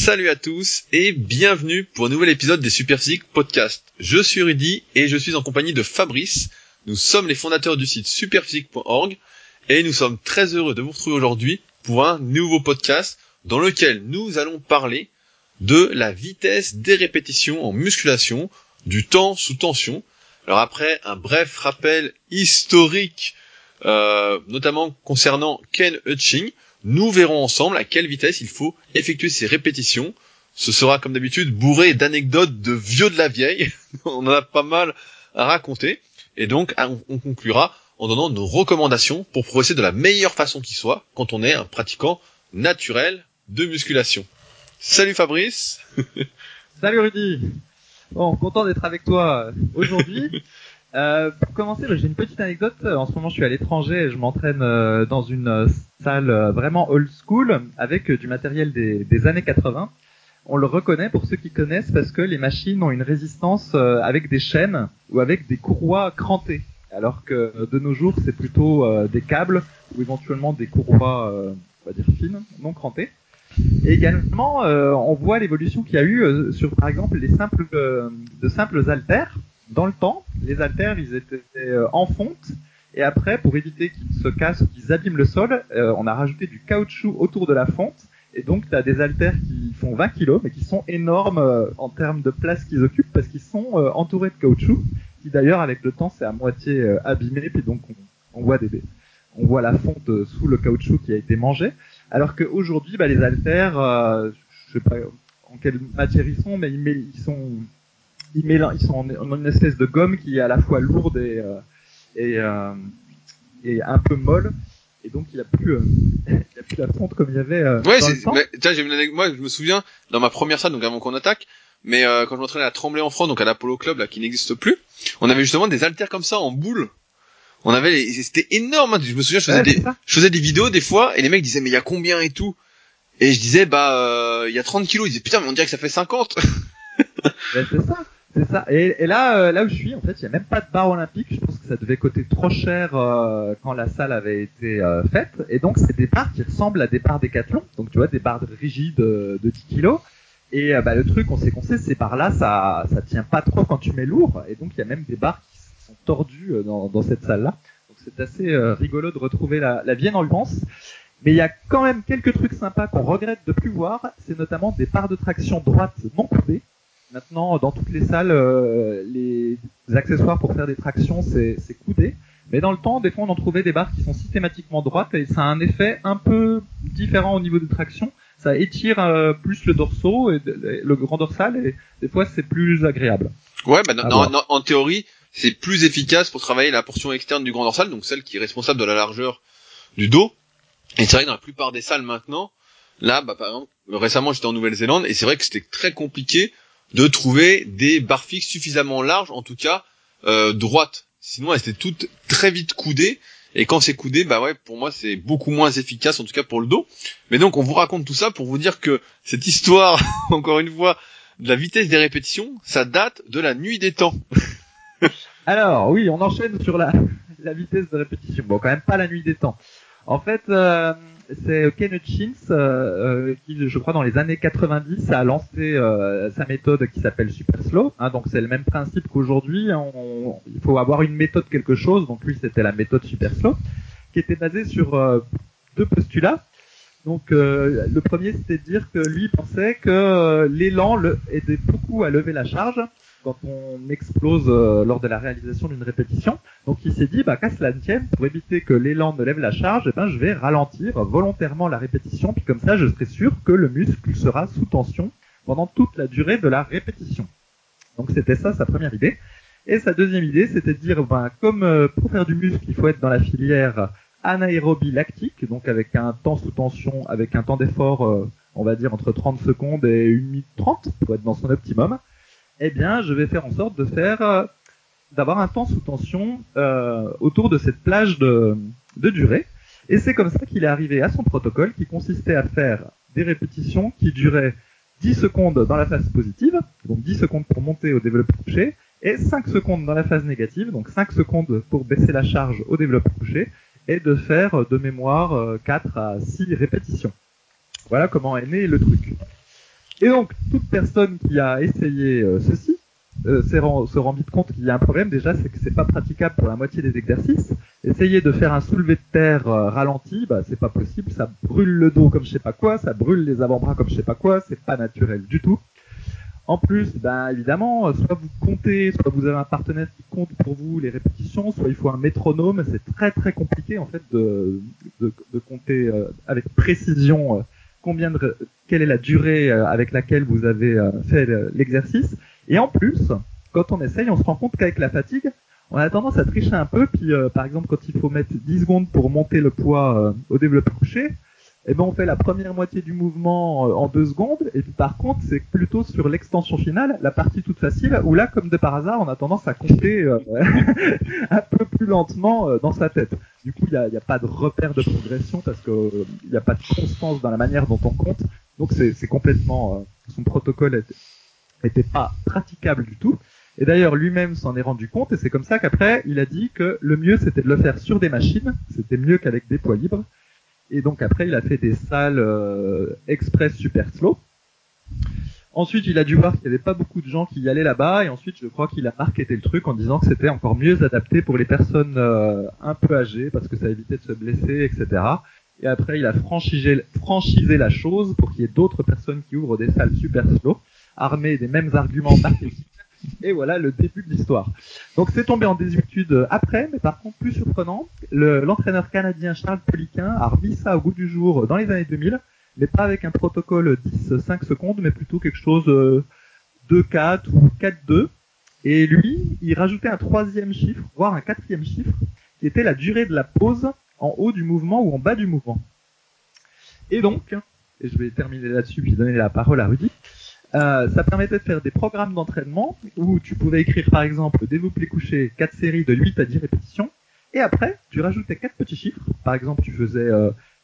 Salut à tous et bienvenue pour un nouvel épisode des Superphysique Podcast. Je suis Rudy et je suis en compagnie de Fabrice. Nous sommes les fondateurs du site superphysique.org et nous sommes très heureux de vous retrouver aujourd'hui pour un nouveau podcast dans lequel nous allons parler de la vitesse des répétitions en musculation, du temps sous tension. Alors après un bref rappel historique, euh, notamment concernant Ken Hutching, nous verrons ensemble à quelle vitesse il faut effectuer ces répétitions. Ce sera comme d'habitude bourré d'anecdotes de vieux de la vieille. on en a pas mal à raconter. Et donc on conclura en donnant nos recommandations pour progresser de la meilleure façon qui soit quand on est un pratiquant naturel de musculation. Salut Fabrice Salut Rudy Bon, content d'être avec toi aujourd'hui. Euh, pour commencer, bah, j'ai une petite anecdote. En ce moment, je suis à l'étranger et je m'entraîne euh, dans une euh, salle vraiment old school avec du matériel des, des, années 80. On le reconnaît pour ceux qui connaissent parce que les machines ont une résistance avec des chaînes ou avec des courroies crantées. Alors que de nos jours, c'est plutôt des câbles ou éventuellement des courroies, on va dire fines, non crantées. Et également, on voit l'évolution qu'il y a eu sur, par exemple, les simples, de simples haltères dans le temps, les haltères, ils étaient euh, en fonte. Et après, pour éviter qu'ils se cassent ou qu'ils abîment le sol, euh, on a rajouté du caoutchouc autour de la fonte. Et donc, tu as des haltères qui font 20 kg, mais qui sont énormes euh, en termes de place qu'ils occupent, parce qu'ils sont entourés de caoutchouc, qui d'ailleurs, avec le temps, c'est à moitié abîmé, puis donc on, voit des, on voit la fonte sous le caoutchouc qui a été mangé. Alors qu'aujourd'hui, bah, les haltères, je sais pas en quelle matière ils sont, mais ils sont ils, ils sont en, une espèce de gomme qui est à la fois lourde et, euh, et, euh, et un peu molle. Et donc il n'y a plus, euh, il a plus la fonte comme il y avait. Euh, ouais, mais, tiens, j'ai une moi je me souviens dans ma première salle, donc avant qu'on attaque, mais euh, quand je m'entraînais à Tremblay en France, donc à l'Apollo Club là qui n'existe plus, on avait justement des haltères comme ça en boule. On avait, les... c'était énorme. Hein. Je me souviens, je faisais des, je faisais des vidéos des fois et les mecs disaient mais il y a combien et tout? Et je disais bah il y a 30 kilos. Ils disaient putain mais on dirait que ça fait 50. ben, c'est ça. C'est ça. Et, là, euh, là où je suis, en fait, il n'y a même pas de barre olympique. Je pense que ça devait coûter trop cher euh, quand la salle avait été euh, faite. Et donc, c'est des barres qui ressemblent à des barres décathlon. Donc, tu vois, des barres rigides de 10 kilos. Et bah, le truc, on sait qu'on sait, c'est par là, ça, ça tient pas trop quand tu mets lourd. Et donc, il y a même des barres qui sont tordues dans, dans cette salle-là. Donc, c'est assez rigolo de retrouver la, la Vienne en. Mais il y a quand même quelques trucs sympas qu'on regrette de plus voir. C'est notamment des barres de traction droite non coupées Maintenant, dans toutes les salles, euh, les accessoires pour faire des tractions, c'est coudé. Mais dans le temps, des fois, on en trouvait des barres qui sont systématiquement droites et ça a un effet un peu différent au niveau de traction. Ça étire euh, plus le dorsaux et le grand dorsal et des fois, c'est plus agréable. Ouais, bah, en théorie, c'est plus efficace pour travailler la portion externe du grand dorsal, donc celle qui est responsable de la largeur du dos. Et c'est vrai que dans la plupart des salles maintenant, là, bah, par exemple, récemment, j'étais en Nouvelle-Zélande et c'est vrai que c'était très compliqué de trouver des barres fixes suffisamment larges, en tout cas euh, droites. Sinon, elles étaient toutes très vite coudées. Et quand c'est coudé, bah ouais, pour moi, c'est beaucoup moins efficace, en tout cas pour le dos. Mais donc, on vous raconte tout ça pour vous dire que cette histoire, encore une fois, de la vitesse des répétitions, ça date de la nuit des temps. Alors, oui, on enchaîne sur la, la vitesse de répétition. Bon, quand même pas la nuit des temps. En fait, euh, c'est Ken Hutchins euh, euh, qui, je crois, dans les années 90, a lancé euh, sa méthode qui s'appelle Super Slow. Hein, donc c'est le même principe qu'aujourd'hui. il faut avoir une méthode quelque chose. Donc lui, c'était la méthode Super Slow, qui était basée sur deux postulats. Donc le premier, c'était de dire que lui pensait que l'élan aidait beaucoup à lever la charge quand on explose euh, lors de la réalisation d'une répétition. Donc il s'est dit, bah, qu'à cela tienne, pour éviter que l'élan ne lève la charge, eh ben, je vais ralentir volontairement la répétition, puis comme ça, je serai sûr que le muscle sera sous tension pendant toute la durée de la répétition. Donc c'était ça sa première idée. Et sa deuxième idée, c'était de dire, ben, comme euh, pour faire du muscle, il faut être dans la filière anaérobie lactique, donc avec un temps sous tension, avec un temps d'effort, euh, on va dire entre 30 secondes et 1 minute 30 pour être dans son optimum eh bien, je vais faire en sorte de faire euh, d'avoir un temps sous tension euh, autour de cette plage de, durée. Et c'est comme ça qu'il est arrivé à son protocole qui consistait à faire des répétitions qui duraient 10 secondes dans la phase positive, donc 10 secondes pour monter au développé couché, et 5 secondes dans la phase négative, donc 5 secondes pour baisser la charge au développé couché, et de faire de mémoire 4 euh, à 6 répétitions. Voilà comment est né le truc. Et donc, toute personne qui a essayé euh, ceci euh, se rend vite compte qu'il y a un problème. Déjà, c'est que c'est pas praticable pour la moitié des exercices. Essayer de faire un soulevé de terre euh, ralenti, bah c'est pas possible. Ça brûle le dos comme je sais pas quoi, ça brûle les avant-bras comme je sais pas quoi. C'est pas naturel du tout. En plus, ben évidemment, soit vous comptez, soit vous avez un partenaire qui compte pour vous les répétitions, soit il faut un métronome. C'est très très compliqué en fait de, de, de compter euh, avec précision combien quelle est la durée avec laquelle vous avez fait l'exercice. Et en plus, quand on essaye, on se rend compte qu'avec la fatigue, on a tendance à tricher un peu. Puis, euh, par exemple, quand il faut mettre 10 secondes pour monter le poids euh, au développé couché, eh ben, on fait la première moitié du mouvement euh, en 2 secondes. Et puis, par contre, c'est plutôt sur l'extension finale, la partie toute facile, où là, comme de par hasard, on a tendance à compter un peu plus lentement dans sa tête. Du coup, il n'y a, a, pas de repère de progression parce qu'il n'y a pas de constance dans la manière dont on compte. Donc, c'est complètement... son protocole n'était pas praticable du tout. Et d'ailleurs, lui-même s'en est rendu compte, et c'est comme ça qu'après, il a dit que le mieux, c'était de le faire sur des machines, c'était mieux qu'avec des poids libres. Et donc après, il a fait des salles euh, express super slow. Ensuite, il a dû voir qu'il n'y avait pas beaucoup de gens qui y allaient là-bas, et ensuite, je crois qu'il a marketé le truc en disant que c'était encore mieux adapté pour les personnes euh, un peu âgées, parce que ça évitait de se blesser, etc. Et après, il a franchisé, franchisé la chose pour qu'il y ait d'autres personnes qui ouvrent des salles super slow armé des mêmes arguments marketing. Et voilà le début de l'histoire. Donc c'est tombé en désuétude après, mais par contre plus surprenant, l'entraîneur canadien Charles Poliquin a remis ça au goût du jour dans les années 2000, mais pas avec un protocole 10-5 secondes, mais plutôt quelque chose 2-4 ou 4-2. Et lui, il rajoutait un troisième chiffre, voire un quatrième chiffre, qui était la durée de la pause en haut du mouvement ou en bas du mouvement. Et donc, et je vais terminer là-dessus puis donner la parole à Rudy, euh, ça permettait de faire des programmes d'entraînement où tu pouvais écrire par exemple développer coucher 4 séries de 8 à 10 répétitions et après tu rajoutais 4 petits chiffres. Par exemple tu faisais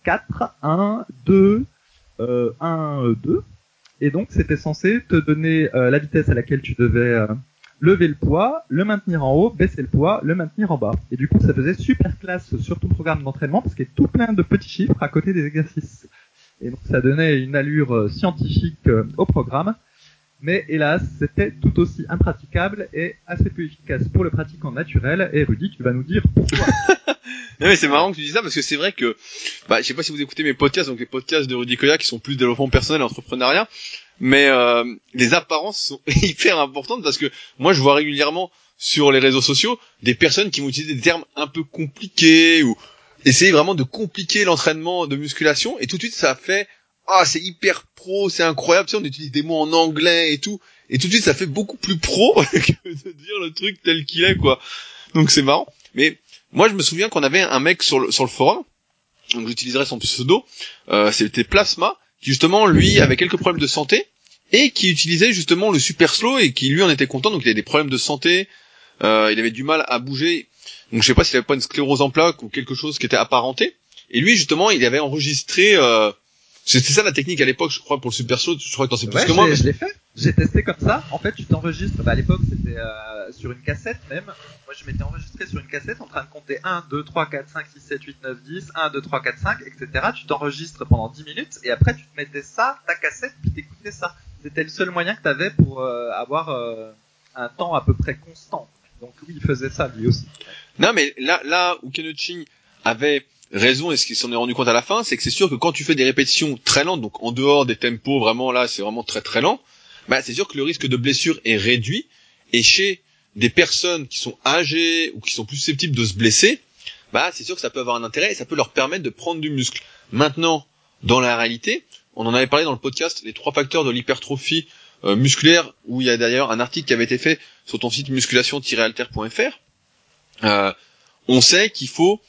4, 1, 2, 1, 2 et donc c'était censé te donner euh, la vitesse à laquelle tu devais euh, lever le poids, le maintenir en haut, baisser le poids, le maintenir en bas. Et du coup ça faisait super classe sur ton programme d'entraînement parce qu'il y avait tout plein de petits chiffres à côté des exercices. Et donc ça donnait une allure euh, scientifique euh, au programme. Mais hélas, c'était tout aussi impraticable et assez peu efficace pour le pratiquant naturel. Et Rudy, tu vas nous dire pourquoi. non mais c'est marrant que tu dis ça parce que c'est vrai que, bah, je sais pas si vous écoutez mes podcasts, donc les podcasts de Rudy Koya qui sont plus développement personnel et entrepreneuriat, mais euh, les apparences sont hyper importantes parce que moi je vois régulièrement sur les réseaux sociaux des personnes qui vont utiliser des termes un peu compliqués ou essayer vraiment de compliquer l'entraînement de musculation et tout de suite ça fait ah c'est hyper pro, c'est incroyable, tu sais on utilise des mots en anglais et tout et tout de suite ça fait beaucoup plus pro que de dire le truc tel qu'il est quoi. Donc c'est marrant. Mais moi je me souviens qu'on avait un mec sur le, sur le forum, donc j'utiliserai son pseudo, euh, c'était Plasma, qui justement lui avait quelques problèmes de santé et qui utilisait justement le super slow et qui lui en était content donc il avait des problèmes de santé, euh, il avait du mal à bouger donc je sais pas s'il avait pas une sclérose en plaques ou quelque chose qui était apparenté. Et lui justement, il avait enregistré. Euh... C'était ça la technique à l'époque, je crois, pour le Super Show. Je crois que t'en sais plus que moi. Je l'ai fait. J'ai testé comme ça. En fait, tu t'enregistres. Bah, à l'époque, c'était euh, sur une cassette même. Moi, je m'étais enregistré sur une cassette en train de compter 1, 2, 3, 4, 5, 6, 7, 8, 9, 10, 1, 2, 3, 4, 5, etc. Tu t'enregistres pendant 10 minutes et après, tu te mettais ça, ta cassette, puis t'écoutais ça. C'était le seul moyen que t'avais pour euh, avoir euh, un temps à peu près constant. Donc oui, il faisait ça lui aussi. Non, mais là, là où Ching avait raison et ce qu'il s'en est rendu compte à la fin, c'est que c'est sûr que quand tu fais des répétitions très lentes, donc en dehors des tempos, vraiment là, c'est vraiment très très lent, bah c'est sûr que le risque de blessure est réduit. Et chez des personnes qui sont âgées ou qui sont plus susceptibles de se blesser, bah c'est sûr que ça peut avoir un intérêt et ça peut leur permettre de prendre du muscle. Maintenant, dans la réalité, on en avait parlé dans le podcast, les trois facteurs de l'hypertrophie euh, musculaire, où il y a d'ailleurs un article qui avait été fait sur ton site musculation-alter.fr. Euh, on sait qu'il faut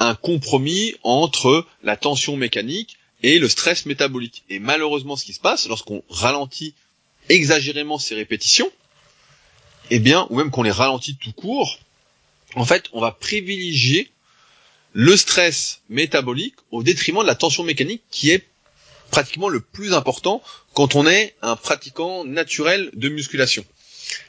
un compromis entre la tension mécanique et le stress métabolique. Et malheureusement, ce qui se passe lorsqu'on ralentit exagérément ces répétitions, eh bien, ou même qu'on les ralentit tout court, en fait, on va privilégier le stress métabolique au détriment de la tension mécanique qui est pratiquement le plus important quand on est un pratiquant naturel de musculation.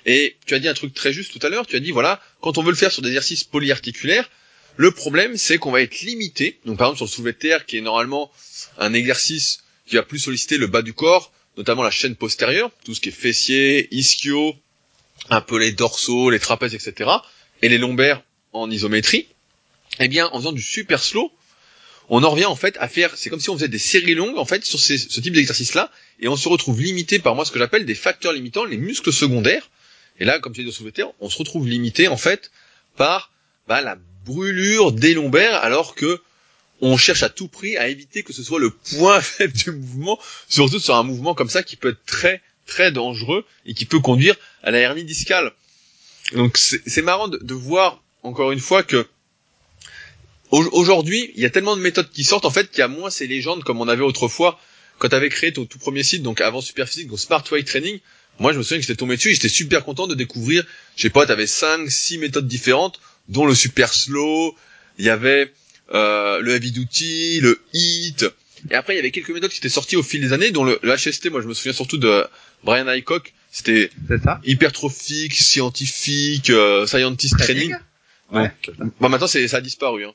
Et tu as dit un truc très juste tout à l'heure, tu as dit voilà, quand on veut le faire sur des exercices polyarticulaires, le problème c'est qu'on va être limité. Donc par exemple sur le soulevé de terre qui est normalement un exercice qui va plus solliciter le bas du corps, notamment la chaîne postérieure, tout ce qui est fessier, ischio, un peu les dorsaux, les trapèzes, etc., et les lombaires en isométrie, eh bien, en faisant du super slow, on en revient en fait à faire, c'est comme si on faisait des séries longues en fait sur ce type d'exercice-là, et on se retrouve limité par moi ce que j'appelle des facteurs limitants, les muscles secondaires. Et là, comme tu dis terre, on se retrouve limité en fait par bah, la brûlure des lombaires, alors que on cherche à tout prix à éviter que ce soit le point faible du mouvement, surtout sur un mouvement comme ça qui peut être très très dangereux et qui peut conduire à la hernie discale. Donc c'est marrant de, de, voir encore une fois que aujourd'hui il y a tellement de méthodes qui sortent en fait qu'il y a moins ces légendes comme on avait autrefois quand tu avais créé ton tout premier site donc avant Superphysique donc Smart Weight Training. Moi je me souviens que j'étais tombé dessus et j'étais super content de découvrir, je sais pas, tu avais 5 6 méthodes différentes dont le super slow, il y avait euh, le heavy duty, le heat. Et après, il y avait quelques méthodes qui étaient sorties au fil des années, dont le, HST, moi je me souviens surtout de Brian Aycock, c'était hypertrophique, scientifique, euh, scientist training. Ouais. Bon, maintenant c'est ça a disparu. Hein.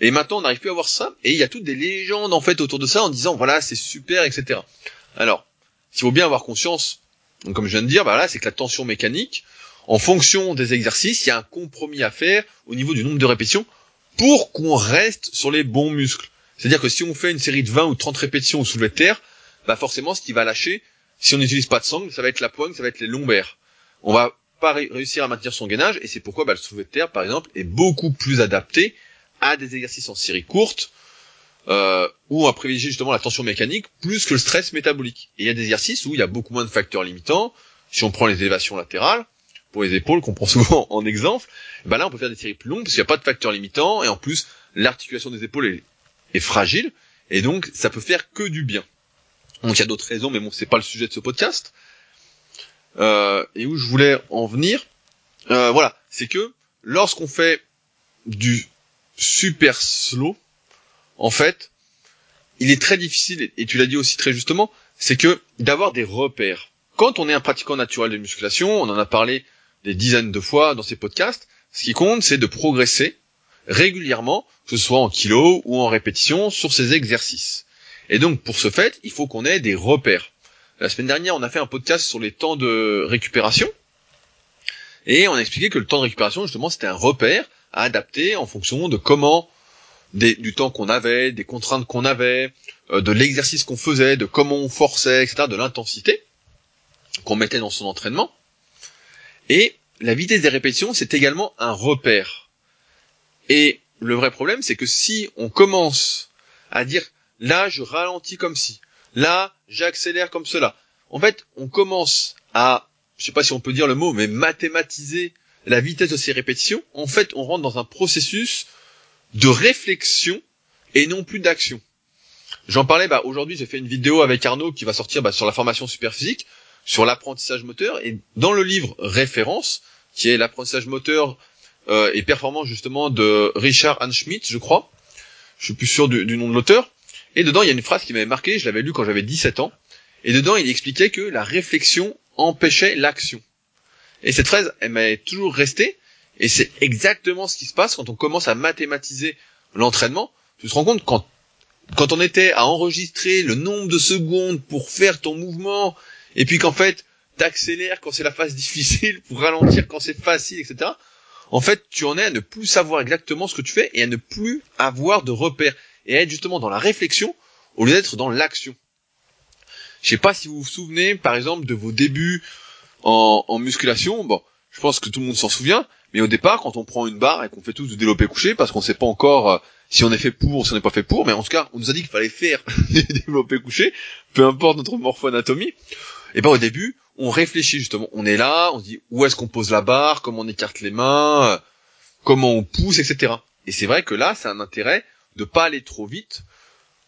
Et maintenant on n'arrive plus à voir ça, et il y a toutes des légendes en fait autour de ça en disant voilà c'est super, etc. Alors, il faut bien avoir conscience, donc, comme je viens de dire, bah c'est que la tension mécanique, en fonction des exercices, il y a un compromis à faire au niveau du nombre de répétitions pour qu'on reste sur les bons muscles. C'est-à-dire que si on fait une série de 20 ou 30 répétitions au soulevé de terre, bah forcément ce qui va lâcher, si on n'utilise pas de sangle, ça va être la poigne, ça va être les lombaires. On va pas réussir à maintenir son gainage et c'est pourquoi bah, le soulevé de terre par exemple est beaucoup plus adapté à des exercices en série courte euh, où on va privilégier justement la tension mécanique plus que le stress métabolique. Et il y a des exercices où il y a beaucoup moins de facteurs limitants. Si on prend les élévations latérales, pour les épaules qu'on prend souvent en exemple, ben là on peut faire des séries plus longues parce qu'il n'y a pas de facteur limitant et en plus l'articulation des épaules est, fragile et donc ça peut faire que du bien. Donc il y a d'autres raisons, mais bon c'est pas le sujet de ce podcast. Euh, et où je voulais en venir, euh, voilà, c'est que lorsqu'on fait du super slow, en fait, il est très difficile, et tu l'as dit aussi très justement, c'est que d'avoir des repères. Quand on est un pratiquant naturel de musculation, on en a parlé des dizaines de fois dans ces podcasts. Ce qui compte, c'est de progresser régulièrement, que ce soit en kilos ou en répétition, sur ces exercices. Et donc, pour ce fait, il faut qu'on ait des repères. La semaine dernière, on a fait un podcast sur les temps de récupération. Et on a expliqué que le temps de récupération, justement, c'était un repère à adapter en fonction de comment, du temps qu'on avait, des contraintes qu'on avait, euh, de l'exercice qu'on faisait, de comment on forçait, etc., de l'intensité qu'on mettait dans son entraînement. Et la vitesse des répétitions, c'est également un repère. Et le vrai problème, c'est que si on commence à dire là, je ralentis comme ci, là, j'accélère comme cela, en fait, on commence à, je sais pas si on peut dire le mot, mais mathématiser la vitesse de ces répétitions. En fait, on rentre dans un processus de réflexion et non plus d'action. J'en parlais, bah, aujourd'hui, j'ai fait une vidéo avec Arnaud qui va sortir bah, sur la formation super physique sur l'apprentissage moteur et dans le livre référence qui est l'apprentissage moteur euh, et performance justement de Richard Schmidt, je crois. Je suis plus sûr du, nom de l'auteur. Et dedans, il y a une phrase qui m'avait marqué, je l'avais lu quand j'avais 17 ans. Et dedans, il expliquait que la réflexion empêchait l'action. Et cette phrase, elle m'est toujours restée. Et c'est exactement ce qui se passe quand on commence à mathématiser l'entraînement. Tu te rends compte quand, quand on était à enregistrer le nombre de secondes pour faire ton mouvement et puis qu'en fait, t'accélères quand c'est la phase difficile pour ralentir quand c'est facile, etc. En fait, tu en es à ne plus savoir exactement ce que tu fais et à ne plus avoir de repères et à être justement dans la réflexion au lieu d'être dans l'action. Je sais pas si vous vous souvenez, par exemple, de vos débuts en, en musculation. Bon, je pense que tout le monde s'en souvient, mais au départ, quand on prend une barre et qu'on fait tous du développé couché, parce qu'on sait pas encore euh, si on est fait pour ou si on n'est pas fait pour, mais en tout cas, on nous a dit qu'il fallait faire du développé couché, peu importe notre morpho-anatomie, et ben au début, on réfléchit justement. On est là, on se dit où est-ce qu'on pose la barre, comment on écarte les mains, euh, comment on pousse, etc. Et c'est vrai que là, c'est un intérêt de pas aller trop vite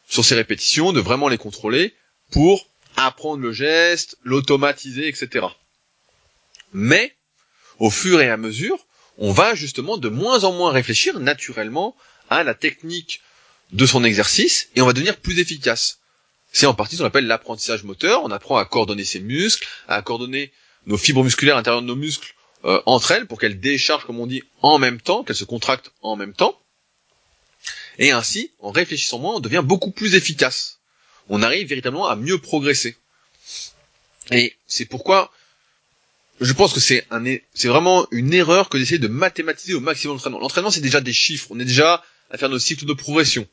sur ces répétitions, de vraiment les contrôler pour apprendre le geste, l'automatiser, etc. Mais au fur et à mesure, on va justement de moins en moins réfléchir naturellement à la technique de son exercice et on va devenir plus efficace. C'est en partie ce qu'on appelle l'apprentissage moteur. On apprend à coordonner ses muscles, à coordonner nos fibres musculaires à l'intérieur de nos muscles euh, entre elles pour qu'elles déchargent, comme on dit, en même temps, qu'elles se contractent en même temps. Et ainsi, en réfléchissant moins, on devient beaucoup plus efficace. On arrive véritablement à mieux progresser. Et c'est pourquoi je pense que c'est vraiment une erreur que d'essayer de mathématiser au maximum l'entraînement. L'entraînement, c'est déjà des chiffres. On est déjà à faire nos cycles de progression,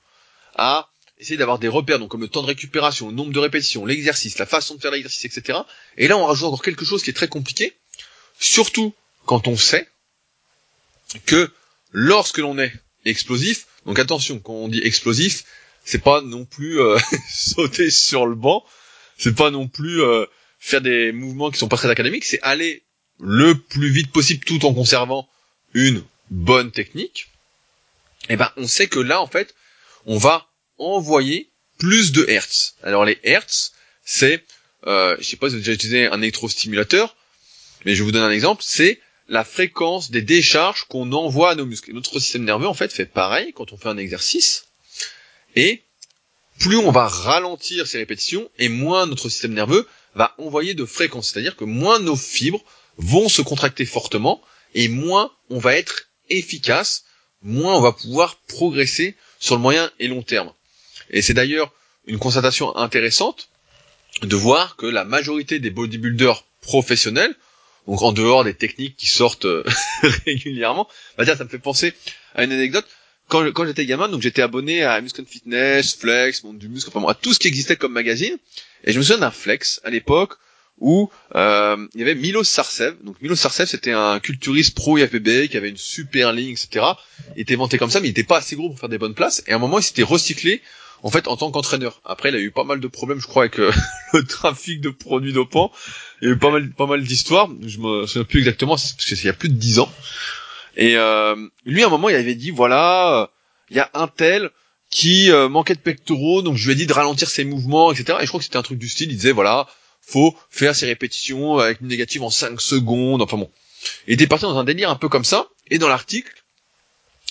à essayer d'avoir des repères, donc comme le temps de récupération, le nombre de répétitions, l'exercice, la façon de faire l'exercice, etc. Et là, on rajoute encore quelque chose qui est très compliqué, surtout quand on sait que lorsque l'on est explosif, donc attention, quand on dit explosif, c'est pas non plus euh, sauter sur le banc, c'est pas non plus euh, faire des mouvements qui sont pas très académiques, c'est aller le plus vite possible tout en conservant une bonne technique. Et eh ben on sait que là en fait, on va envoyer plus de hertz. Alors les hertz, c'est euh, je sais pas si vous avez déjà utilisé un électrostimulateur, mais je vous donne un exemple, c'est la fréquence des décharges qu'on envoie à nos muscles. notre système nerveux en fait fait pareil quand on fait un exercice. Et plus on va ralentir ces répétitions et moins notre système nerveux va envoyer de fréquences. C'est-à-dire que moins nos fibres vont se contracter fortement et moins on va être efficace, moins on va pouvoir progresser sur le moyen et long terme. Et c'est d'ailleurs une constatation intéressante de voir que la majorité des bodybuilders professionnels, donc en dehors des techniques qui sortent euh, régulièrement, bah tiens, ça me fait penser à une anecdote. Quand, j'étais gamin, donc j'étais abonné à Muscle Fitness, Flex, Monde du Muscle, enfin à tout ce qui existait comme magazine. Et je me souviens d'un Flex à l'époque où euh, il y avait Milos Sarcev. Donc Milos Sarcev, c'était un culturiste pro IFBB qui avait une super ligne, etc. Il était vanté comme ça, mais il était pas assez gros pour faire des bonnes places. Et à un moment, il s'était recyclé en fait en tant qu'entraîneur. Après, il a eu pas mal de problèmes, je crois, avec euh, le trafic de produits dopants. Il y a eu pas mal, pas mal d'histoires. Je me souviens plus exactement, parce que c'est il y a plus de dix ans. Et euh, lui, à un moment, il avait dit, voilà, il y a un tel qui euh, manquait de pectoraux, donc je lui ai dit de ralentir ses mouvements, etc. Et je crois que c'était un truc du style, il disait, voilà, faut faire ses répétitions avec une négative en 5 secondes, enfin bon. Il était parti dans un délire un peu comme ça, et dans l'article,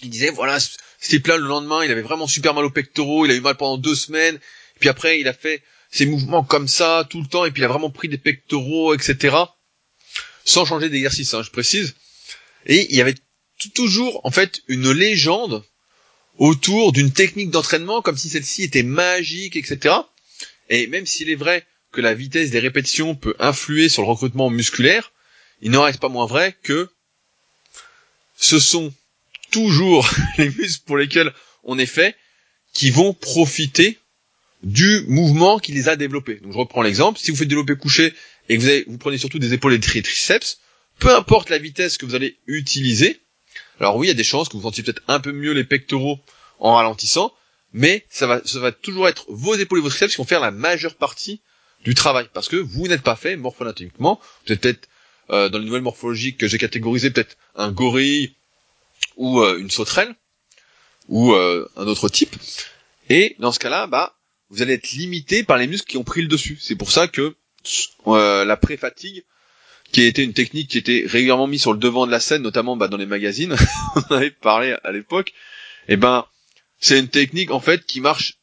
il disait, voilà, c'était plein le lendemain, il avait vraiment super mal aux pectoraux, il a eu mal pendant deux semaines, puis après il a fait ses mouvements comme ça tout le temps, et puis il a vraiment pris des pectoraux, etc. Sans changer d'exercice, hein, je précise. Et il y avait toujours, en fait, une légende autour d'une technique d'entraînement comme si celle-ci était magique, etc. Et même s'il est vrai que la vitesse des répétitions peut influer sur le recrutement musculaire, il n'en reste pas moins vrai que ce sont toujours les muscles pour lesquels on est fait qui vont profiter du mouvement qui les a développés. Donc je reprends l'exemple, si vous faites développer couché et que vous, vous prenez surtout des épaules et des triceps, peu importe la vitesse que vous allez utiliser, alors oui, il y a des chances que vous sentiez peut-être un peu mieux les pectoraux en ralentissant, mais ça va, toujours être vos épaules et vos triceps qui vont faire la majeure partie du travail, parce que vous n'êtes pas fait morpho-anatomiquement. Vous êtes peut-être euh, dans les nouvelles morphologiques que j'ai catégorisées, peut-être un gorille ou euh, une sauterelle ou euh, un autre type. Et dans ce cas-là, bah, vous allez être limité par les muscles qui ont pris le dessus. C'est pour ça que la pré-fatigue qui été une technique qui était régulièrement mise sur le devant de la scène, notamment bah, dans les magazines, on avait parlé à l'époque, et eh ben c'est une technique en fait qui marche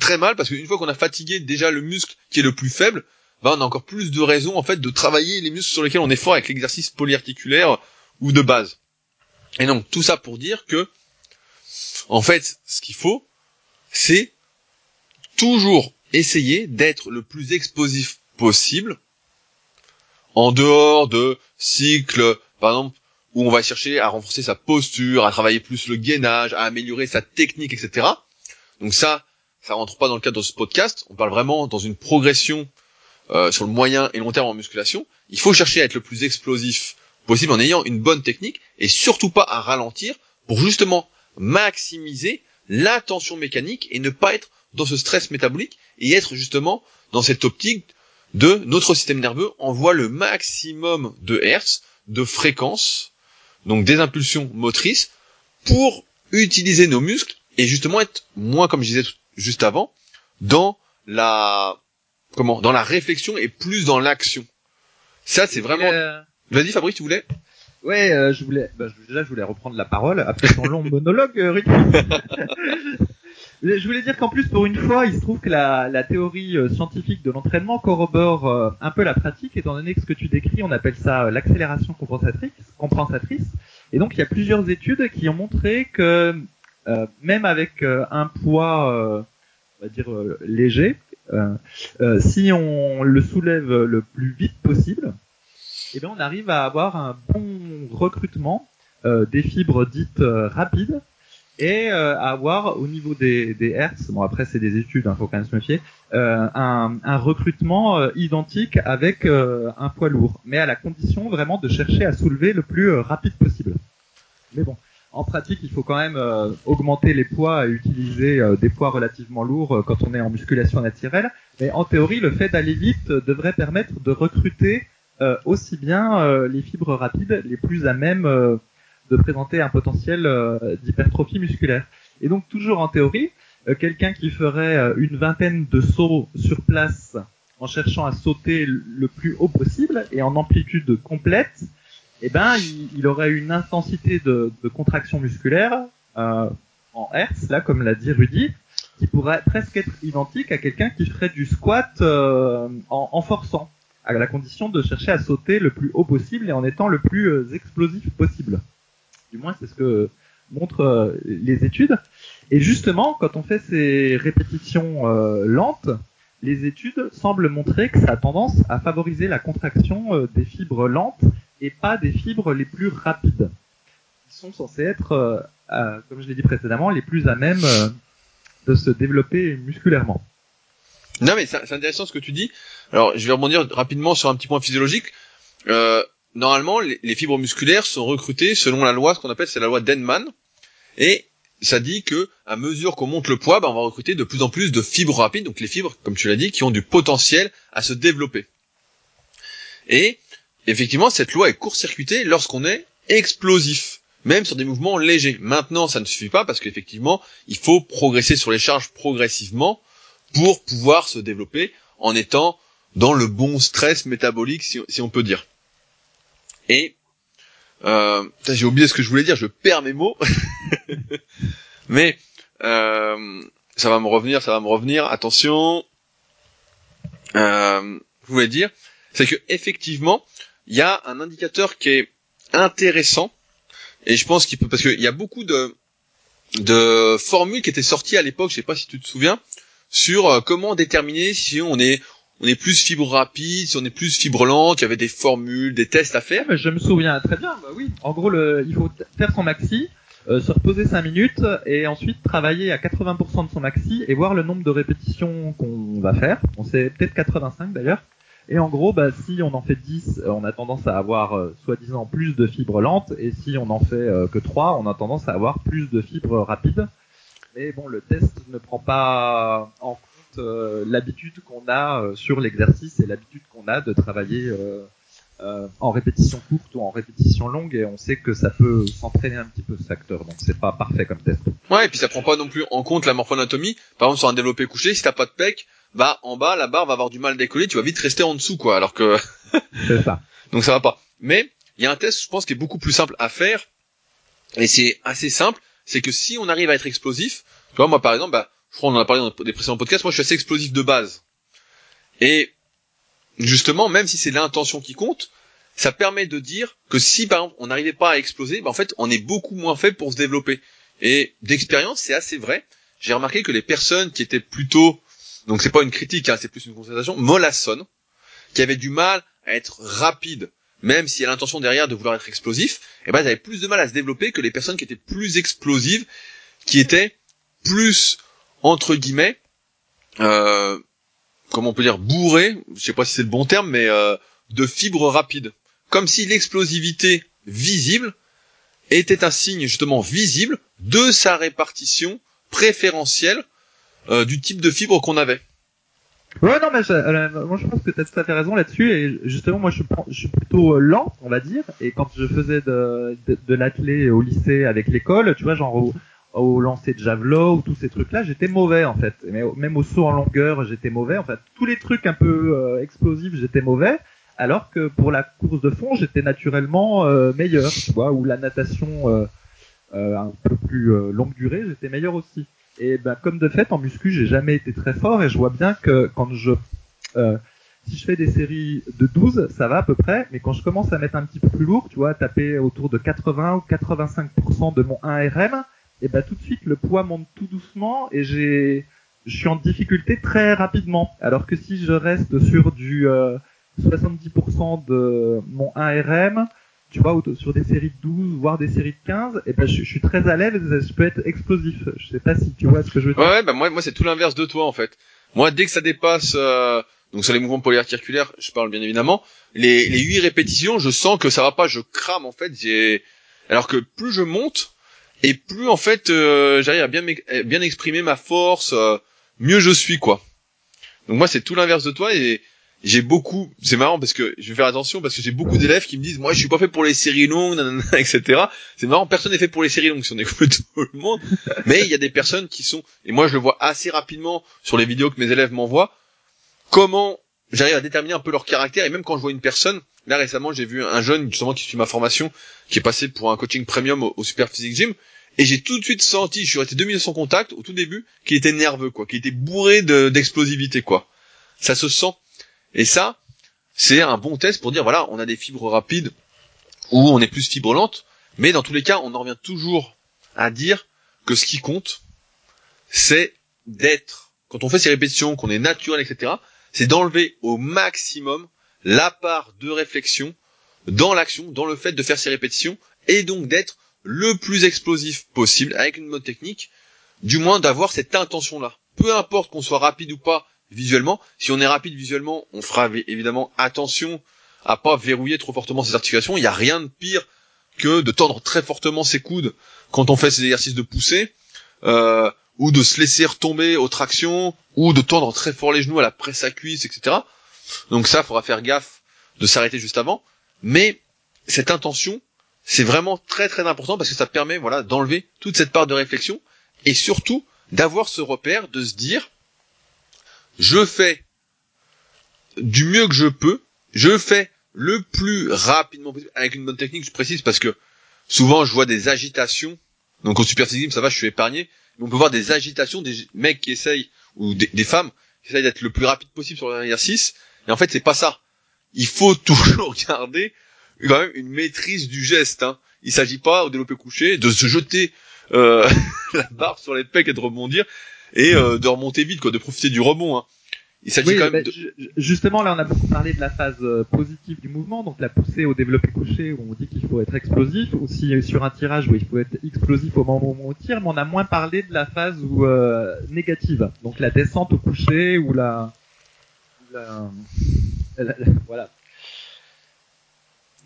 très mal parce qu'une fois qu'on a fatigué déjà le muscle qui est le plus faible, bah, on a encore plus de raisons en fait de travailler les muscles sur lesquels on est fort avec l'exercice polyarticulaire ou de base. Et donc tout ça pour dire que en fait ce qu'il faut c'est toujours essayer d'être le plus explosif possible en dehors de cycles, par exemple, où on va chercher à renforcer sa posture, à travailler plus le gainage, à améliorer sa technique, etc. Donc ça, ça rentre pas dans le cadre de ce podcast. On parle vraiment dans une progression euh, sur le moyen et long terme en musculation. Il faut chercher à être le plus explosif possible en ayant une bonne technique et surtout pas à ralentir pour justement maximiser la tension mécanique et ne pas être dans ce stress métabolique et être justement dans cette optique de notre système nerveux envoie le maximum de hertz, de fréquence, donc des impulsions motrices, pour utiliser nos muscles et justement être moins, comme je disais juste avant, dans la comment, dans la réflexion et plus dans l'action. Ça, c'est vraiment. Euh, Vas-y, Fabrice, tu voulais? Ouais, euh, je voulais. Bah, déjà, je voulais reprendre la parole après ton long monologue, euh, Rick. Je voulais dire qu'en plus, pour une fois, il se trouve que la, la théorie euh, scientifique de l'entraînement corrobore euh, un peu la pratique, étant donné que ce que tu décris, on appelle ça euh, l'accélération compensatrice. Et donc, il y a plusieurs études qui ont montré que même avec un poids, on va dire léger, si on le soulève le plus vite possible, eh bien on arrive à avoir un bon recrutement des fibres dites rapides et euh, avoir au niveau des, Hertz, bon après c'est des études, il hein, faut quand même se méfier, euh, un, recrutement euh, identique avec un poids lourd, mais à la condition vraiment de chercher à soulever le plus rapide possible. Mais bon, en pratique, il faut quand même augmenter les poids et utiliser des poids relativement lourds quand on est en musculation naturelle. Mais en théorie, le fait d'aller vite devrait permettre de recruter aussi bien les fibres rapides les plus à même de présenter un potentiel euh, d'hypertrophie musculaire. Et donc toujours en théorie, euh, quelqu'un qui ferait euh, une vingtaine de sauts sur place en cherchant à sauter le plus haut possible et en amplitude complète, eh ben il, aurait une intensité de, contraction musculaire en hertz, là comme l'a dit Rudy, qui pourrait presque être identique à quelqu'un qui ferait du squat en, en, forçant, à la condition de chercher à sauter le plus haut possible et en étant le plus explosif possible. Du moins, c'est ce que montrent euh, les études. Et justement, quand on fait ces répétitions euh, lentes, les études semblent montrer que ça a tendance à favoriser la contraction euh, des fibres lentes et pas des fibres les plus rapides, qui sont censées être, comme je l'ai dit précédemment, les plus à même de se développer musculairement. Non mais c'est intéressant ce que tu dis. Alors je vais rebondir rapidement sur un petit point physiologique. Euh, normalement, les, fibres musculaires sont recrutées selon la loi, ce qu'on appelle, c'est la loi Denman. Et ça dit que à mesure qu'on monte le poids, ben, on va recruter de plus en plus de fibres rapides, donc les fibres, comme tu l'as dit, qui ont du potentiel à se développer. Et effectivement, cette loi est court-circuitée lorsqu'on est explosif, même sur des mouvements légers. Maintenant, ça ne suffit pas parce qu'effectivement, il faut progresser sur les charges progressivement pour pouvoir se développer en étant dans le bon stress métabolique, si on peut dire. Et euh, j'ai oublié ce que je voulais dire, je perds mes mots. Mais euh, ça va me revenir, ça va me revenir. Attention. Euh, je voulais dire, c'est que effectivement, il y a un indicateur qui est intéressant et je pense qu'il peut parce qu'il y a beaucoup de de formules qui étaient sorties à l'époque, je sais pas si tu te souviens, sur euh, comment déterminer si on est on est plus fibre rapide, si on est plus fibre lente, il y avait des formules, des tests à faire. Mais je me souviens très bien, bah oui. En gros, le, il faut faire son maxi, euh, se reposer 5 minutes et ensuite travailler à 80% de son maxi et voir le nombre de répétitions qu'on va faire. On sait peut-être 85 d'ailleurs. Et en gros, bah, si on en fait 10, euh, on a tendance à avoir euh, soi-disant plus de fibres lentes, et si on en fait que 3, on a tendance à avoir plus de fibres rapides. Mais bon, le test ne prend pas en euh, l'habitude qu'on a euh, sur l'exercice et l'habitude qu'on a de travailler euh, en répétition courte ou en répétition longue et on sait que ça peut s'entraîner un petit peu ce facteur donc c'est pas parfait comme test. Ouais et puis ça prend pas non plus en compte la morphoanatomie. Par exemple sur un développé couché si t'as pas de pec bah en bas la barre va avoir du mal à décoller tu vas vite rester en dessous quoi alors que c'est ça. Donc ça va pas. Mais il y a un test je pense qui est beaucoup plus simple à faire et c'est assez simple c'est que si on arrive à être explosif tu vois moi par exemple bah je crois qu'on en a parlé dans des précédents podcasts, moi je suis assez explosif de base. Et justement, même si c'est l'intention qui compte, ça permet de dire que si par exemple on n'arrivait pas à exploser, ben, en fait on est beaucoup moins faible pour se développer. Et d'expérience, c'est assez vrai. J'ai remarqué que les personnes qui étaient plutôt, donc c'est pas une critique, hein, c'est plus une constatation, mollassonnes, qui avaient du mal à être rapides, même s'il y a l'intention derrière de vouloir être explosif, eh ben elles avaient plus de mal à se développer que les personnes qui étaient plus explosives, qui étaient plus entre guillemets, euh, comment on peut dire, bourré, je sais pas si c'est le bon terme, mais euh, de fibres rapides. Comme si l'explosivité visible était un signe justement visible de sa répartition préférentielle euh, du type de fibre qu'on avait. Ouais, non, mais je, euh, moi je pense que tu as tout à fait raison là-dessus. Et justement, moi je, suis plutôt lent, on va dire. Et quand je faisais de, de, de l'athlé au lycée avec l'école, tu vois, genre au lancer de javelot ou tous ces trucs-là, j'étais mauvais en fait. Même au saut en longueur, j'étais mauvais. En fait, tous les trucs un peu euh, explosifs, j'étais mauvais. Alors que pour la course de fond, j'étais naturellement euh, meilleur, tu vois, ou la natation euh un peu plus longue durée, j'étais meilleur aussi. Et ben comme de fait, en muscu, j'ai jamais été très fort et je vois bien que quand je si je fais des séries de 12, ça va à peu près, mais quand je commence à mettre un petit peu plus lourd, tu vois, taper autour de 80 ou 85% de mon 1RM, et bah tout de suite le poids monte tout doucement et j'ai je suis en difficulté très rapidement. Alors que si je reste sur du 70% de mon 1RM, tu vois, sur des séries de 12, voire des séries de 15, et ben, je, suis très à l'aise, je peux être explosif. Je sais pas si tu vois ce que je veux dire. Ouais, bah moi, moi c'est tout l'inverse de toi en fait. Moi, dès que ça dépasse, euh, donc sur les mouvements polaires circulaires, je parle bien évidemment, les, les 8 répétitions, je sens que ça va pas, je crame en fait. J'ai, alors que plus je monte, et plus en fait, euh, j'arrive à bien, bien exprimer ma force, euh, mieux je suis quoi. Donc moi, c'est tout l'inverse de toi et j'ai beaucoup, c'est marrant parce que je vais faire attention parce que j'ai beaucoup d'élèves qui me disent, moi je suis pas fait pour les séries longues, nanana, etc. C'est marrant, personne n'est fait pour les séries longues si on écoute tout le monde. Mais il y a des personnes qui sont, et moi je le vois assez rapidement sur les vidéos que mes élèves m'envoient, comment j'arrive à déterminer un peu leur caractère et même quand je vois une personne, là récemment j'ai vu un jeune justement qui suit ma formation, qui est passé pour un coaching premium au, Super Physique Gym, et j'ai tout de suite senti, je suis resté minutes sans contact au tout début, qu'il était nerveux quoi, qu'il était bourré d'explosivité quoi. Ça se sent. Et ça, c'est un bon test pour dire voilà, on a des fibres rapides ou on est plus fibre lente, mais dans tous les cas, on en revient toujours à dire que ce qui compte, c'est d'être, quand on fait ces répétitions, qu'on est naturel, etc., c'est d'enlever au maximum la part de réflexion dans l'action, dans le fait de faire ces répétitions, et donc d'être le plus explosif possible avec une mode technique, du moins d'avoir cette intention-là. Peu importe qu'on soit rapide ou pas visuellement. Si on est rapide visuellement, on fera évidemment attention à pas verrouiller trop fortement ses articulations. Il n'y a rien de pire que de tendre très fortement ses coudes quand on fait ces exercices de poussée, euh, ou de se laisser retomber aux tractions, ou de tendre très fort les genoux à la presse à cuisse, etc. Donc ça, faudra faire gaffe de s'arrêter juste avant. Mais cette intention, c'est vraiment très très important parce que ça permet voilà d'enlever toute cette part de réflexion et surtout d'avoir ce repère de se dire je fais du mieux que je peux, je fais le plus rapidement possible avec une bonne technique, je précise parce que souvent je vois des agitations. Donc au super ça va, je suis épargné. Mais on peut voir des agitations des mecs qui essayent ou des, femmes qui essayent d'être le plus rapide possible sur l'exercice. Et en fait, c'est pas ça. Il faut toujours garder quand même une maîtrise du geste. Hein. Il s'agit pas au développé couché de se jeter euh, la barre sur les pecs et de rebondir et euh, de remonter vite, quoi, de profiter du rebond. Hein. Il s'agit quand même de... Justement, là, on a beaucoup parlé de la phase euh, positive du mouvement, donc la poussée au développé couché où on dit qu'il faut être explosif, aussi sur un tirage où il faut être explosif au moment où on tire, mais on a moins parlé de la phase où euh, négative, donc la descente au coucher ou la, la... voilà.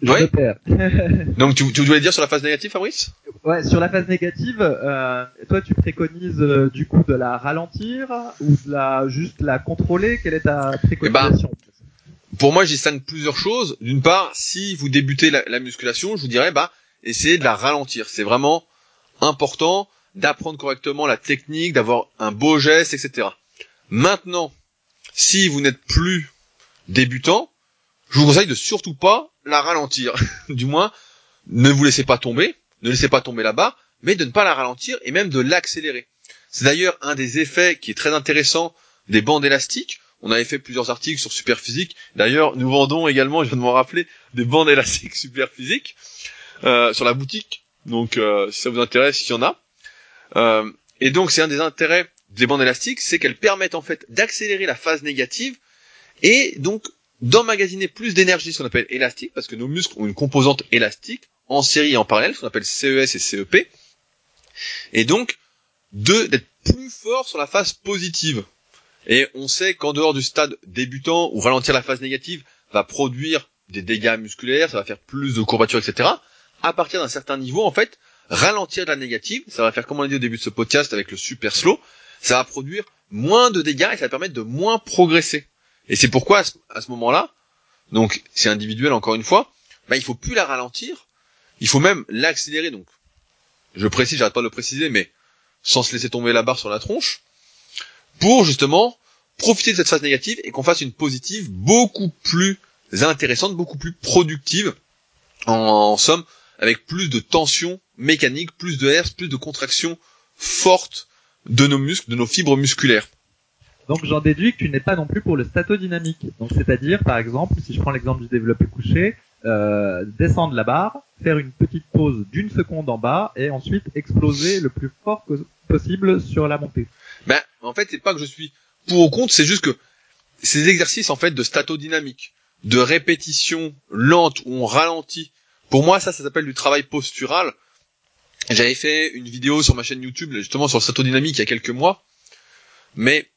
Ouais. Donc tu, tu voulais dire sur la phase négative, Fabrice? Ouais, sur la phase négative, euh, toi tu préconises euh, du coup de la ralentir ou de la juste la contrôler? Quelle est ta préconisation? Eh ben, Pour moi, j'y distingue plusieurs choses. D'une part, si vous débutez la, la, musculation, je vous dirais bah essayez de la ralentir. C'est vraiment important d'apprendre correctement la technique, d'avoir un beau geste, etc. Maintenant, si vous n'êtes plus débutant, je vous conseille de surtout pas la ralentir. du moins, ne vous laissez pas tomber, ne laissez pas tomber la barre, mais de ne pas la ralentir et même de l'accélérer. C'est d'ailleurs un des effets qui est très intéressant des bandes élastiques. On avait fait plusieurs articles sur Superphysique. D'ailleurs, nous vendons également, je viens de m'en rappeler, des bandes élastiques Superphysique euh, sur la boutique. Donc, euh, si ça vous intéresse, il y en a. Euh, et donc, c'est un des intérêts des bandes élastiques, c'est qu'elles permettent en fait d'accélérer la phase négative et donc d'emmagasiner plus d'énergie, ce qu'on appelle élastique, parce que nos muscles ont une composante élastique en série et en parallèle, ce qu'on appelle CES et CEP, et donc de d'être plus fort sur la phase positive. Et on sait qu'en dehors du stade débutant ou ralentir la phase négative va produire des dégâts musculaires, ça va faire plus de courbatures, etc. À partir d'un certain niveau, en fait, ralentir la négative, ça va faire comme on l'a dit au début de ce podcast avec le super slow, ça va produire moins de dégâts et ça va permettre de moins progresser. Et c'est pourquoi à ce, moment-là, donc c'est individuel encore une fois, bah, il faut plus la ralentir, il faut même l'accélérer. Donc, je précise, j'arrête pas de le préciser, mais sans se laisser tomber la barre sur la tronche, pour justement profiter de cette phase négative et qu'on fasse une positive beaucoup plus intéressante, beaucoup plus productive, en, somme, avec plus de tension mécanique, plus de herse, plus de contraction forte de nos muscles, de nos fibres musculaires. Donc j'en déduis que tu n'es pas non plus pour le statodynamique. Donc c'est-à-dire, par exemple, si je prends l'exemple du développé couché, euh, descendre la barre, faire une petite pause d'une seconde en bas et ensuite exploser le plus fort possible sur la montée. Ben, en fait, c'est pas que je suis pour ou contre, c'est juste que ces exercices, en fait, de statodynamique, de répétition lente où on ralentit, pour moi, ça, ça s'appelle du travail postural. J'avais fait une vidéo sur ma chaîne YouTube, justement, sur le statodynamique il y a quelques mois. Mais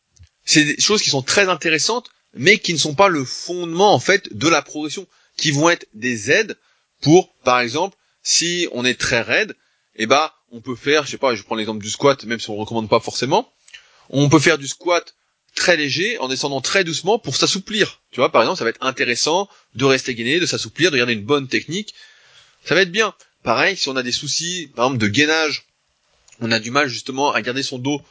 c'est des choses qui sont très intéressantes, mais qui ne sont pas le fondement, en fait, de la progression, qui vont être des aides pour, par exemple, si on est très raide, eh ben, on peut faire, je sais pas, je prends l'exemple du squat, même si on ne recommande pas forcément, on peut faire du squat très léger en descendant très doucement pour s'assouplir. Tu vois, par exemple, ça va être intéressant de rester gainé, de s'assouplir, de garder une bonne technique. Ça va être bien. Pareil, si on a des soucis, par exemple, de gainage, on a du mal justement à garder son dos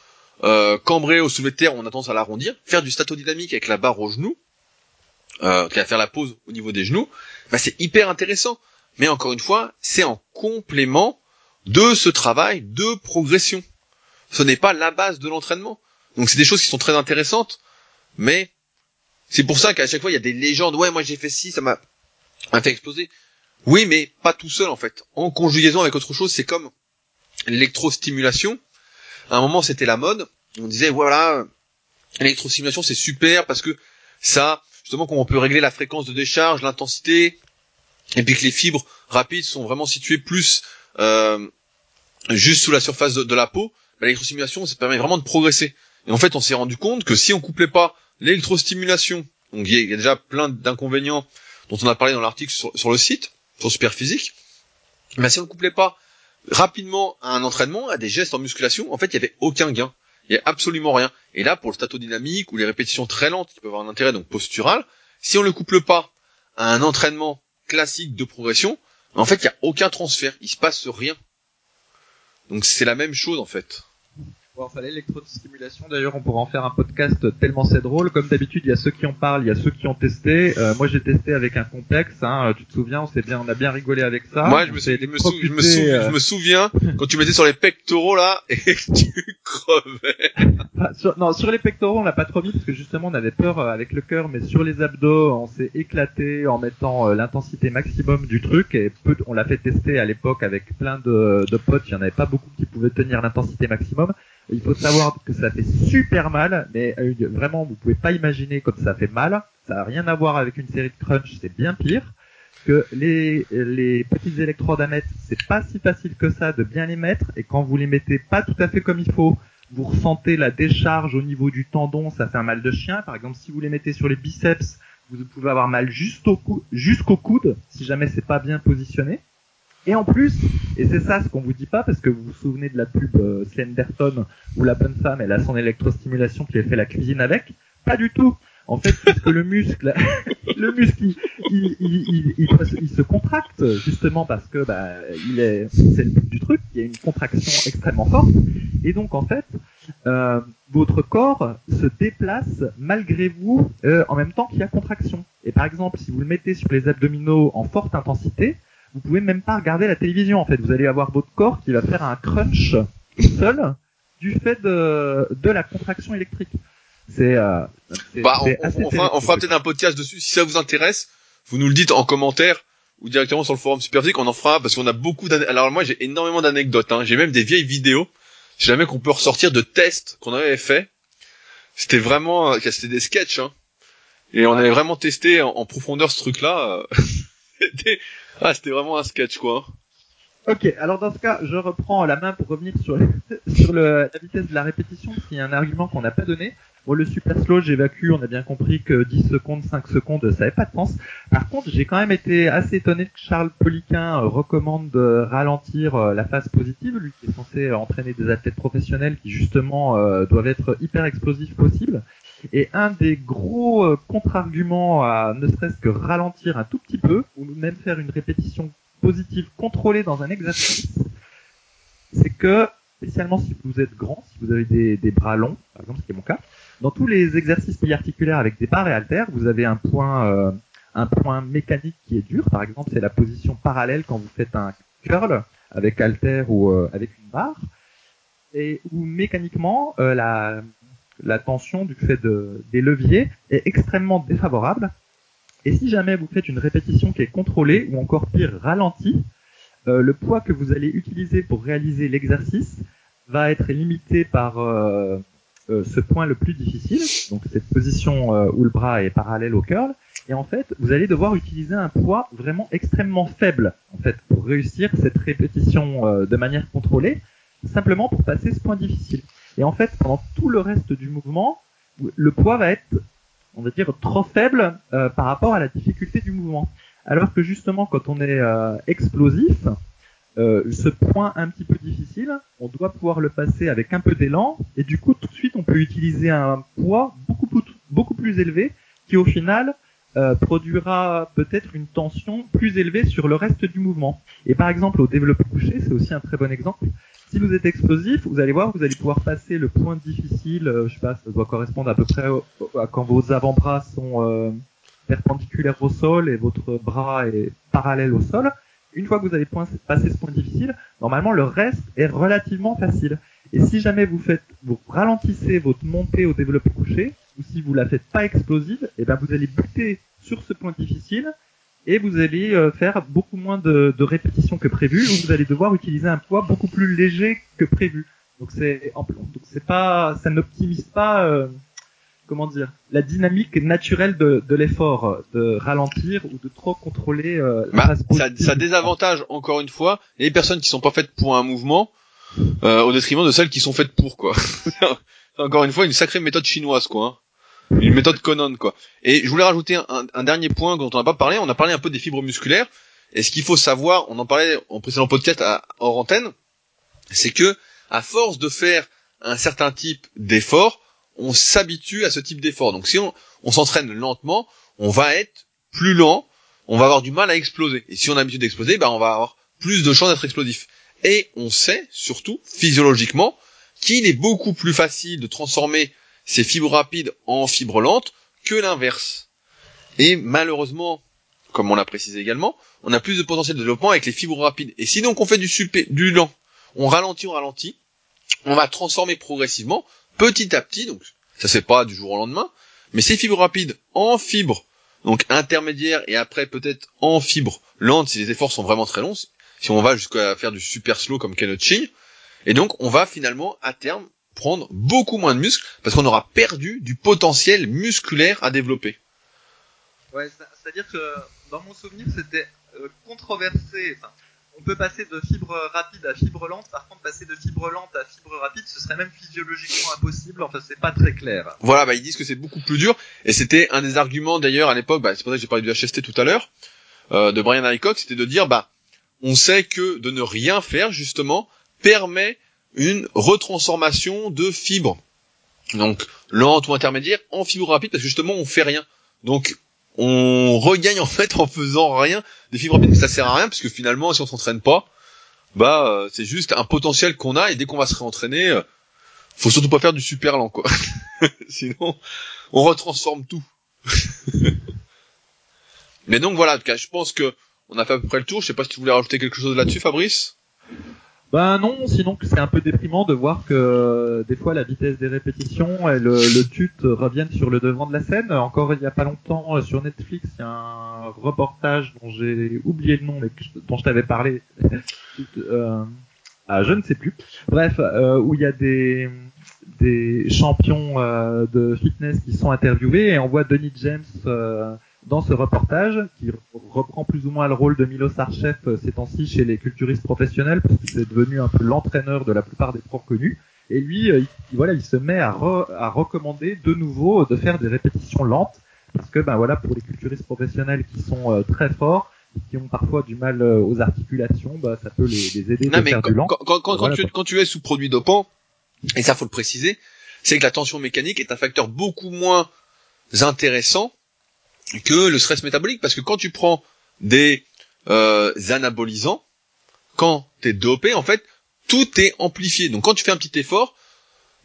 euh, cambré au soulevé de terre, on a tendance à l'arrondir. Faire du statodynamique avec la barre au genou, euh, à faire la pause au niveau des genoux, bah, c'est hyper intéressant. Mais encore une fois, c'est en complément de ce travail de progression. Ce n'est pas la base de l'entraînement. Donc c'est des choses qui sont très intéressantes, mais c'est pour ça qu'à chaque fois il y a des légendes. Ouais, moi j'ai fait ci, ça m'a fait exploser. Oui, mais pas tout seul en fait. En conjugaison avec autre chose, c'est comme l'électrostimulation. À un moment, c'était la mode. On disait voilà, l'électrostimulation c'est super parce que ça, justement, quand on peut régler la fréquence de décharge, l'intensité, et puis que les fibres rapides sont vraiment situées plus euh, juste sous la surface de, la peau, l'électrostimulation, ça permet vraiment de progresser. Et en fait, on s'est rendu compte que si on couplait pas l'électrostimulation, donc il y, a déjà plein d'inconvénients dont on a parlé dans l'article sur, le site, sur Superphysique, mais si on ne couplait pas rapidement à un entraînement, à des gestes en musculation, en fait, il y avait aucun gain. Il y a absolument rien. Et là, pour le statodynamique ou les répétitions très lentes qui peuvent avoir un intérêt donc postural, si on ne le couple pas à un entraînement classique de progression, en fait, il n'y a aucun transfert. Il se passe rien. Donc c'est la même chose en fait. Bon, ça l'électrostimulation. D'ailleurs, on pourra en faire un podcast tellement c'est drôle. Comme d'habitude, il y a ceux qui en parlent, il y a ceux qui ont testé. Euh, moi, j'ai testé avec un complexe. Hein, tu te souviens On s'est bien, on a bien rigolé avec ça. Moi, je me, je, me je, me je, me souviens quand tu mettais sur les pectoraux là et tu crevais. sur, non, sur les pectoraux, on l'a pas trop mis parce que justement, on avait peur euh, avec le cœur, mais sur les abdos, on s'est éclaté en mettant euh, l'intensité maximum du truc et peu, on l'a fait tester à l'époque avec plein de, de potes. Il y en avait pas beaucoup qui pouvaient tenir l'intensité maximum. Il faut savoir que ça fait super mal, mais euh, vraiment, vous pouvez pas imaginer comme ça fait mal. Ça n'a rien à voir avec une série de crunch, c'est bien pire. Que les, les petites électrodes à mettre, c'est pas si facile que ça de bien les mettre, et quand vous les mettez pas tout à fait comme il faut, vous ressentez la décharge au niveau du tendon, ça fait un mal de chien. Par exemple, si vous les mettez sur les biceps, vous pouvez avoir mal jusqu'au jusqu'au coude, si jamais c'est pas bien positionné. Et en plus, et c'est ça ce qu'on vous dit pas, parce que vous vous souvenez de la pub euh, Slenderton où la bonne femme elle a son électrostimulation qui fait la cuisine avec, pas du tout. En fait, parce que le muscle, le muscle, il, il, il, il, se contracte justement parce que bah, il est, c'est le but du truc. Il y a une contraction extrêmement forte, et donc en fait, euh, votre corps se déplace malgré vous euh, en même temps qu'il y a contraction. Et par exemple, si vous le mettez sur les abdominaux en forte intensité, vous pouvez même pas regarder la télévision en fait. Vous allez avoir votre corps qui va faire un crunch seul du fait de, de la contraction électrique. C'est euh, bah, on, fera, peut-être un podcast dessus si ça vous intéresse. Vous nous le dites en commentaire ou directement sur le forum Superphysique, on en fera parce qu'on a beaucoup d'anecdotes. Alors moi j'ai énormément d'anecdotes. Hein. J'ai même des vieilles vidéos. Si jamais qu'on peut ressortir de tests qu'on avait fait. C'était vraiment, euh, c'était des sketchs. Hein. Et on avait vraiment testé en, en profondeur ce truc-là. C'était ah, c'était vraiment un sketch, quoi. Ok, alors dans ce cas, je reprends la main pour revenir sur, sur la vitesse de la répétition, qui est un argument qu'on n'a pas donné. Bon, le super slow, j'évacue, on a bien compris que 10 secondes, 5 secondes, ça n'avait pas de sens. Par contre, j'ai quand même été assez étonné que Charles Poliquin euh, recommande de ralentir euh, la phase positive, lui qui est censé entraîner des athlètes professionnels qui justement euh, doivent être hyper explosifs possible. Et un des gros euh, contre-arguments à ne serait-ce que ralentir un tout petit peu, ou même faire une répétition positive contrôlée dans un exercice, c'est que, spécialement si vous êtes grand, si vous avez des, bras longs, par exemple, ce qui est mon cas, dans tous les exercices polyarticulaires avec des barres et haltères, vous avez un point, euh, un point mécanique qui est dur. Par exemple, c'est la position parallèle quand vous faites un curl avec haltère ou euh, avec une barre, et où mécaniquement la, la tension du fait de, des leviers est extrêmement défavorable. Et si jamais vous faites une répétition qui est contrôlée ou encore pire ralentie, euh, le poids que vous allez utiliser pour réaliser l'exercice va être limité par euh, euh, ce point le plus difficile, donc cette position où le bras est parallèle au curl, et en fait, vous allez devoir utiliser un poids vraiment extrêmement faible, en fait, pour réussir cette répétition de manière contrôlée, simplement pour passer ce point difficile. Et en fait, pendant tout le reste du mouvement, le poids va être, on va dire, trop faible par rapport à la difficulté du mouvement. Alors que justement, quand on est explosif, euh, ce point un petit peu difficile, on doit pouvoir le passer avec un peu d'élan, et du coup tout de suite on peut utiliser un poids beaucoup plus, élevé qui au final euh, produira peut-être une tension plus élevée sur le reste du mouvement. Et par exemple au développé couché, c'est aussi un très bon exemple. Si vous êtes explosif, vous allez voir, vous allez pouvoir passer le point difficile, euh, je sais pas, ça doit correspondre à peu près à quand vos avant-bras sont perpendiculaires au sol et votre bras est parallèle au sol une fois que vous avez passé ce point difficile, normalement le reste est relativement facile. Et si jamais vous faites, vous ralentissez votre montée au développé couché, ou si vous la faites pas explosive, et eh ben vous allez buter sur ce point difficile et vous allez euh, faire beaucoup moins de, répétitions que prévu, ou vous allez devoir utiliser un poids beaucoup plus léger que prévu. Donc c'est, donc c'est pas, ça n'optimise pas euh, comment dire, la dynamique naturelle de, de l'effort, de ralentir ou de trop contrôler euh, bah, ça, ça désavantage encore une fois les personnes qui sont pas faites pour un mouvement euh, au détriment de celles qui sont faites pour quoi. encore une fois une sacrée méthode chinoise quoi. Hein. Une méthode Conan quoi. Et je voulais rajouter un, un, dernier point dont on n'a pas parlé. On a parlé un peu des fibres musculaires. Et ce qu'il faut savoir, on en parlait en précédent podcast à, hors antenne, c'est que à force de faire un certain type d'effort, on s'habitue à ce type d'effort. Donc si on, s'entraîne lentement, on va être plus lent, on va avoir du mal à exploser. Et si on a l'habitude d'exploser, ben on va avoir plus de chances d'être explosif. Et on sait, surtout, physiologiquement, qu'il est beaucoup plus facile de transformer ces fibres rapides en fibres lentes que l'inverse. Et malheureusement, comme on l'a précisé également, on a plus de potentiel de développement avec les fibres rapides. Et si donc on fait du, du lent, on ralentit, on ralentit, on va transformer progressivement petit à petit, donc ça c'est pas du jour au lendemain, mais ces fibres rapides en fibres, donc intermédiaires et après peut-être en fibres lentes si les efforts sont vraiment très longs, si on va jusqu'à faire du super slow comme Ching, et donc on va finalement à terme prendre beaucoup moins de muscles parce qu'on aura perdu du potentiel musculaire à développer. Ouais, c'est-à-dire que dans mon souvenir c'était euh, controversé, on peut passer de fibre rapide à fibre lente. Par contre, passer de fibre lente à fibre rapide, ce serait même physiologiquement impossible. Enfin, c'est pas très clair. Voilà, bah, ils disent que c'est beaucoup plus dur. Et c'était un des arguments d'ailleurs à l'époque. Bah, c'est pour ça que j'ai parlé du HST tout à l'heure euh, de Brian Hickok, c'était de dire bah on sait que de ne rien faire justement permet une retransformation de fibres, donc lente ou intermédiaire, en fibre rapide parce que justement on fait rien. Donc on regagne en fait en faisant rien des fibres rapides. Ça sert à rien parce que finalement, si on s'entraîne pas, bah euh, c'est juste un potentiel qu'on a et dès qu'on va se réentraîner, euh, faut surtout pas faire du super lent quoi. Sinon, on retransforme tout. Mais donc voilà, en tout cas, je pense que on a fait à peu près le tour. Je sais pas si tu voulais rajouter quelque chose là-dessus, Fabrice? Ben non, sinon c'est un peu déprimant de voir que euh, des fois la vitesse des répétitions et le, tut reviennent sur le devant de la scène. Encore il y a pas longtemps euh, sur Netflix, il y a un reportage dont j'ai oublié le nom mais dont je t'avais parlé. ah, je ne sais plus. Bref, où il y a des des champions de fitness qui sont interviewés et on voit Denis James dans ce reportage, qui reprend plus ou moins le rôle de Milo Sarchev euh, ces temps-ci chez les culturistes professionnels, parce qu'il est devenu un peu l'entraîneur de la plupart des pros connus. Et lui, euh, il, voilà, il se met à, à recommander de nouveau de faire des répétitions lentes, parce que ben voilà, pour les culturistes professionnels qui sont euh, très forts, qui ont parfois du mal aux articulations, bah, ça peut les, les aider à faire du lent. Quand, quand, quand, tu, quand tu es sous produit dopant, et ça faut le préciser, c'est que la tension mécanique est un facteur beaucoup moins intéressant que le stress métabolique, parce que quand tu prends des euh, anabolisants, quand tu es dopé, en fait, tout est amplifié. Donc quand tu fais un petit effort,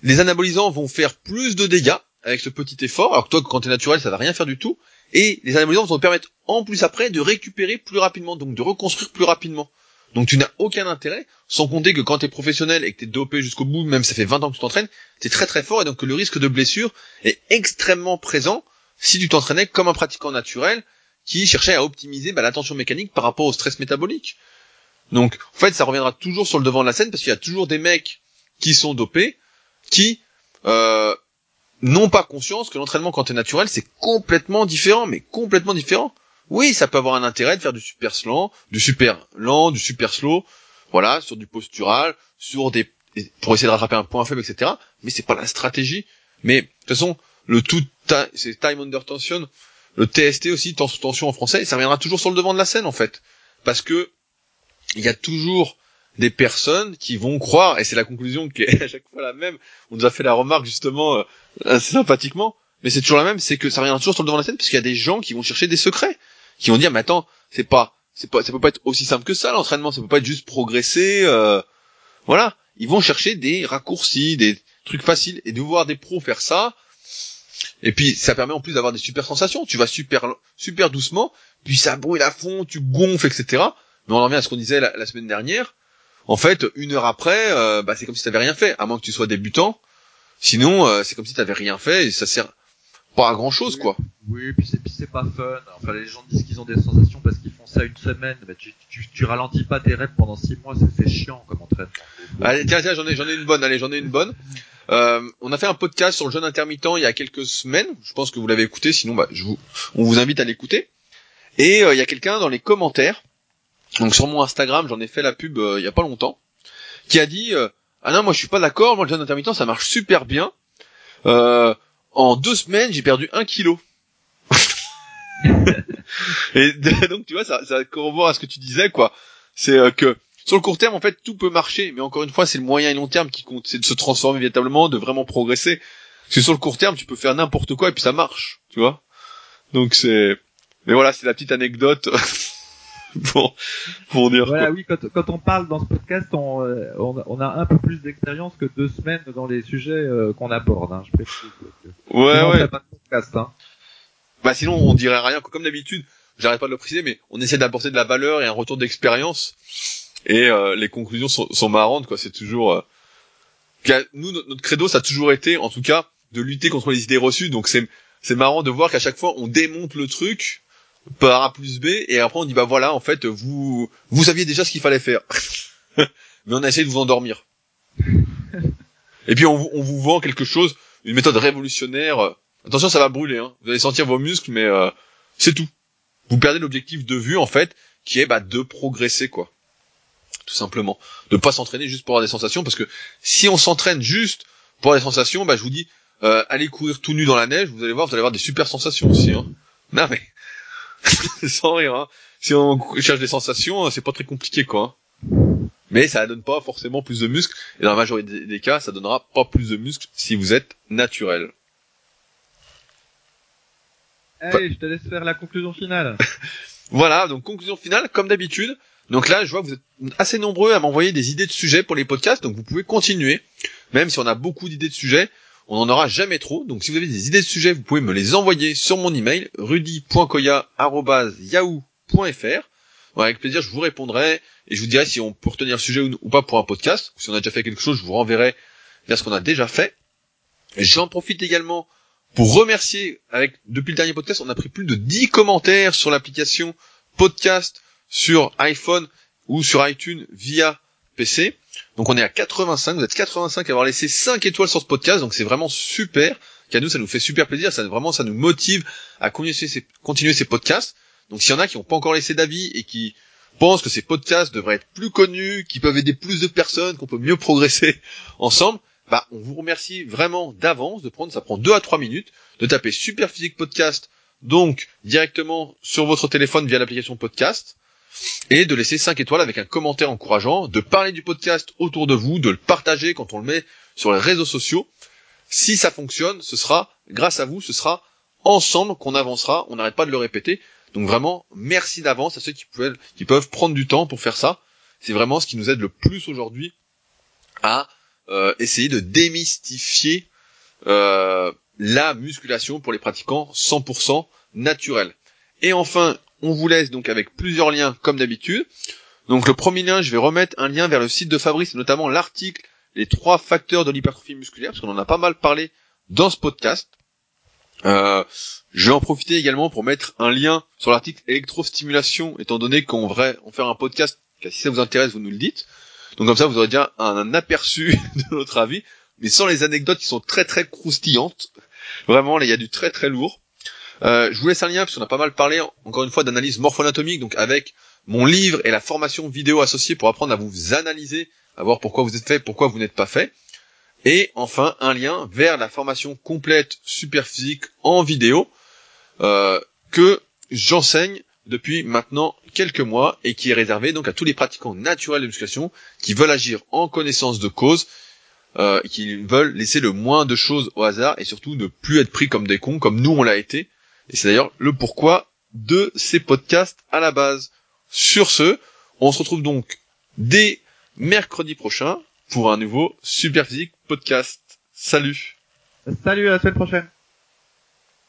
les anabolisants vont faire plus de dégâts avec ce petit effort, alors que toi, quand tu es naturel, ça va rien faire du tout. Et les anabolisants vont te permettre en plus après de récupérer plus rapidement, donc de reconstruire plus rapidement. Donc tu n'as aucun intérêt, sans compter que quand tu es professionnel et que tu es dopé jusqu'au bout, même ça fait 20 ans que tu t'entraînes, tu es très très fort et donc le risque de blessure est extrêmement présent si tu t'entraînais comme un pratiquant naturel qui cherchait à optimiser bah, la tension mécanique par rapport au stress métabolique. Donc, en fait, ça reviendra toujours sur le devant de la scène parce qu'il y a toujours des mecs qui sont dopés, qui euh, n'ont pas conscience que l'entraînement quand t'es naturel, c'est complètement différent, mais complètement différent. Oui, ça peut avoir un intérêt de faire du super lent, du super lent, du super slow, voilà, sur du postural, sur des pour essayer de rattraper un point faible, etc. Mais c'est pas la stratégie. Mais de toute façon, le tout, c'est time under tension, le TST aussi, temps sous tension en français, ça reviendra toujours sur le devant de la scène en fait, parce que il y a toujours des personnes qui vont croire, et c'est la conclusion qui est à chaque fois la même. On nous a fait la remarque justement euh, assez sympathiquement, mais c'est toujours la même, c'est que ça reviendra toujours sur le devant de la scène parce qu'il y a des gens qui vont chercher des secrets, qui vont dire mais attends, c'est pas, c'est pas, ça peut pas être aussi simple que ça l'entraînement, ça peut pas être juste progresser, euh, voilà. Ils vont chercher des raccourcis, des trucs faciles, et de voir des pros faire ça. Et puis ça permet en plus d'avoir des super sensations. Tu vas super super doucement, puis ça brûle à fond, tu gonfles, etc. Mais on en revient à ce qu'on disait la, semaine dernière. En fait, une heure après, euh, bah, c'est comme si tu n'avais rien fait, à moins que tu sois débutant. Sinon, euh, c'est comme si tu n'avais rien fait et ça sert pas à grand chose, quoi. Oui, puis c'est, puis c'est pas fun. Enfin, les gens disent qu'ils ont des sensations parce qu'ils font ça une semaine. Mais tu, tu, tu ralentis pas tes reps pendant six mois, c'est, chiant comme entraînement. Allez, tiens, tiens, j'en ai, j'en ai une bonne. Allez, j'en ai une bonne. Euh, on a fait un podcast sur le jeûne intermittent il y a quelques semaines. Je pense que vous l'avez écouté. Sinon, bah, je vous, on vous invite à l'écouter. Et euh, il y a quelqu'un dans les commentaires, donc sur mon Instagram, j'en ai fait la pub euh, il y a pas longtemps, qui a dit ah non, moi je suis pas d'accord. Moi le jeûne intermittent, ça marche super bien. Euh, en deux semaines, j'ai perdu un kilo. et donc tu vois, ça, ça corrobore à ce que tu disais, quoi. C'est euh, que sur le court terme, en fait, tout peut marcher, mais encore une fois, c'est le moyen et long terme qui compte, c'est de se transformer véritablement, de vraiment progresser. Parce que sur le court terme, tu peux faire n'importe quoi et puis ça marche, tu vois. Donc c'est, mais voilà, c'est la petite anecdote pour, pour dire. Voilà, oui, quand, quand on parle dans ce podcast, on, euh, on, on a un peu plus d'expérience que deux semaines dans les sujets euh, qu'on aborde. Hein, je précise. Ouais, ouais. Pas de podcast, hein. Bah sinon, on dirait rien. Comme d'habitude, j'arrête pas de le préciser, mais on essaie d'apporter de la valeur et un retour d'expérience. Et euh, les conclusions sont, sont marrantes, quoi. C'est toujours. nous, notre credo, ça a toujours été, en tout cas, de lutter contre les idées reçues. Donc c'est c'est marrant de voir qu'à chaque fois, on démonte le truc par A plus B, et après on dit bah voilà, en fait, vous vous saviez déjà ce qu'il fallait faire, mais on a essayé de vous endormir. et puis on, on, vous vend quelque chose, une méthode révolutionnaire. Attention, ça va brûler, hein. vous allez sentir vos muscles, mais euh, c'est tout. Vous perdez l'objectif de vue en fait, qui est bah, de progresser quoi, tout simplement, de pas s'entraîner juste pour avoir des sensations, parce que si on s'entraîne juste pour avoir des sensations, bah je vous dis, euh, allez courir tout nu dans la neige, vous allez voir, vous allez avoir des super sensations aussi. Hein. Non mais sans rire. Hein. Si on cherche des sensations, c'est pas très compliqué, quoi. Mais ça donne pas forcément plus de muscles. Et dans la majorité des cas, ça donnera pas plus de muscles si vous êtes naturel. Allez, je te laisse faire la conclusion finale. voilà, donc conclusion finale, comme d'habitude. Donc là, je vois que vous êtes assez nombreux à m'envoyer des idées de sujets pour les podcasts, donc vous pouvez continuer. Même si on a beaucoup d'idées de sujets, on n'en aura jamais trop. Donc si vous avez des idées de sujets, vous pouvez me les envoyer sur mon email rudy.koya@yahoo.fr. avec plaisir, je vous répondrai et je vous dirai si on peut retenir le sujet ou, pas pour un podcast. Si on a déjà fait quelque chose, je vous renverrai vers ce qu'on a déjà fait. J'en profite également pour remercier, avec depuis le dernier podcast, on a pris plus de 10 commentaires sur l'application podcast sur iPhone ou sur iTunes via Donc on est à 85, vous êtes 85 à avoir laissé 5 étoiles sur ce podcast, donc c'est vraiment super. Qu'à nous, ça nous fait super plaisir, ça vraiment ça nous motive à continuer ces, podcasts. Donc s'il y en a qui n'ont pas encore laissé d'avis et qui pensent que ces podcasts devraient être plus connus, qui peuvent aider plus de personnes, qu'on peut mieux progresser ensemble, bah on vous remercie vraiment d'avance de prendre, ça prend 2 à 3 minutes, de taper Super Physique Podcast, donc directement sur votre téléphone via l'application podcast et de laisser 5 étoiles avec un commentaire encourageant, de parler du podcast autour de vous, de le partager quand on le met sur les réseaux sociaux. Si ça fonctionne, ce sera grâce à vous, ce sera ensemble qu'on avancera, on n'arrête pas de le répéter. Donc vraiment, merci d'avance à ceux qui peuvent, prendre du temps pour faire ça. C'est vraiment ce qui nous aide le plus aujourd'hui à euh, essayer de démystifier euh, la musculation pour les pratiquants 100% naturels. Et enfin, on vous laisse donc avec plusieurs liens comme d'habitude. Donc le premier lien, je vais remettre un lien vers le site de Fabrice, notamment l'article Les trois facteurs de l'hypertrophie musculaire, parce qu'on en a pas mal parlé dans ce podcast. Euh, je vais en profiter également pour mettre un lien sur l'article électrostimulation, étant donné qu'on va en faire un podcast, si ça vous intéresse, vous nous le dites. Donc comme ça, vous aurez déjà un, aperçu de notre avis. mais sans les anecdotes qui sont très très croustillantes. Vraiment, là, il y a du très très lourd. Euh, je vous laisse un lien parce qu'on a pas mal parlé encore une fois d'analyse morpho-anatomique, donc avec mon livre et la formation vidéo associée pour apprendre à vous analyser, à voir pourquoi vous êtes fait, pourquoi vous n'êtes pas fait. Et enfin, un lien vers la formation complète super physique en vidéo euh, que j'enseigne depuis maintenant quelques mois et qui est réservé donc à tous les pratiquants naturels de musculation qui veulent agir en connaissance de cause, euh, qui veulent laisser le moins de choses au hasard et surtout ne plus être pris comme des cons comme nous on l'a été. Et c'est d'ailleurs le pourquoi de ces podcasts à la base. Sur ce, on se retrouve donc dès mercredi prochain pour un nouveau Super Physique podcast. Salut Salut, à la semaine prochaine